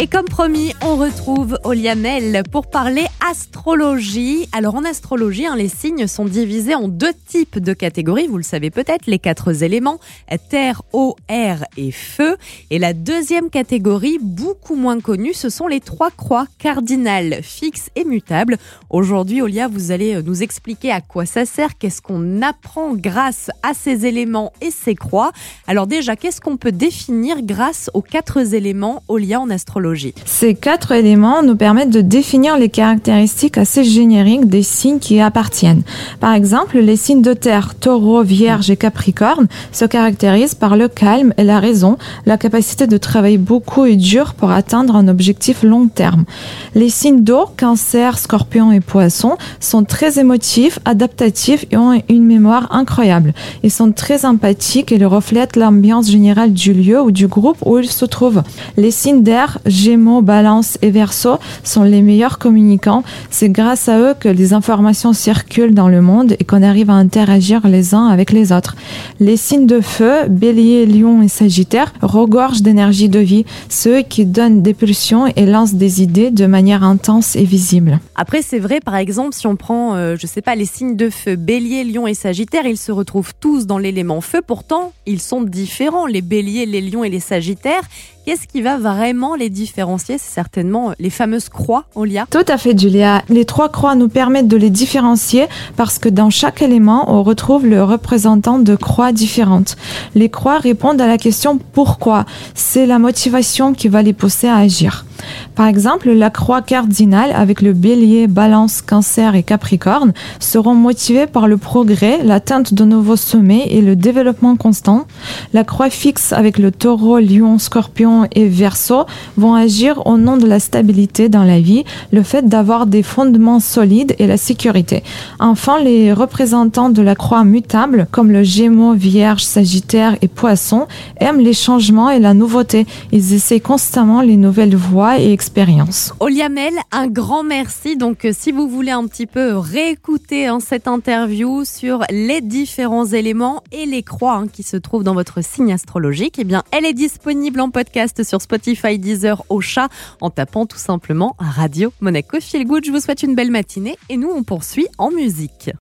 Et comme promis, on retrouve Oliamel pour parler astrologie. Alors en astrologie, hein, les signes sont divisés en deux types de catégories. Vous le savez peut-être, les quatre éléments, terre, eau, air et feu. Et la deuxième catégorie, beaucoup moins connue, ce sont les trois croix cardinales, fixes et mutables. Aujourd'hui, Olia, vous allez nous expliquer à quoi ça sert, qu'est-ce qu'on apprend grâce à ces éléments et ces croix. Alors déjà, qu'est-ce qu'on peut définir grâce aux quatre éléments, Olia, en astrologie? Ces quatre éléments nous permettent de définir les caractéristiques assez génériques des signes qui appartiennent. Par exemple, les signes de terre, taureau, vierge et capricorne, se caractérisent par le calme et la raison, la capacité de travailler beaucoup et dur pour atteindre un objectif long terme. Les signes d'eau, cancer, scorpion et poisson, sont très émotifs, adaptatifs et ont une mémoire incroyable. Ils sont très empathiques et reflètent l'ambiance générale du lieu ou du groupe où ils se trouvent. Les signes d'air, Gémeaux, Balance et Verseau sont les meilleurs communicants. C'est grâce à eux que les informations circulent dans le monde et qu'on arrive à interagir les uns avec les autres. Les signes de feu, Bélier, Lion et Sagittaire, regorgent d'énergie de vie, ceux qui donnent des pulsions et lancent des idées de manière intense et visible. Après, c'est vrai, par exemple, si on prend, euh, je sais pas, les signes de feu, Bélier, Lion et Sagittaire, ils se retrouvent tous dans l'élément feu. Pourtant, ils sont différents, les Béliers, les Lions et les Sagittaires. Qu'est-ce qui va vraiment les différencier? C'est certainement les fameuses croix, Olia. Tout à fait, Julia. Les trois croix nous permettent de les différencier parce que dans chaque élément, on retrouve le représentant de croix différentes. Les croix répondent à la question pourquoi. C'est la motivation qui va les pousser à agir. Par exemple, la croix cardinale avec le bélier, balance, cancer et capricorne seront motivées par le progrès, l'atteinte de nouveaux sommets et le développement constant. La croix fixe avec le taureau, lion, scorpion et verso vont agir au nom de la stabilité dans la vie, le fait d'avoir des fondements solides et la sécurité. Enfin, les représentants de la croix mutable, comme le gémeaux, vierge, sagittaire et poisson, aiment les changements et la nouveauté. Ils essaient constamment les nouvelles voies et expériences. Oliamel, un grand merci. Donc, euh, si vous voulez un petit peu réécouter hein, cette interview sur les différents éléments et les croix hein, qui se trouvent dans votre signe astrologique, eh bien, elle est disponible en podcast sur Spotify, Deezer, au chat, en tapant tout simplement Radio Monaco Feel Good. Je vous souhaite une belle matinée et nous, on poursuit en musique.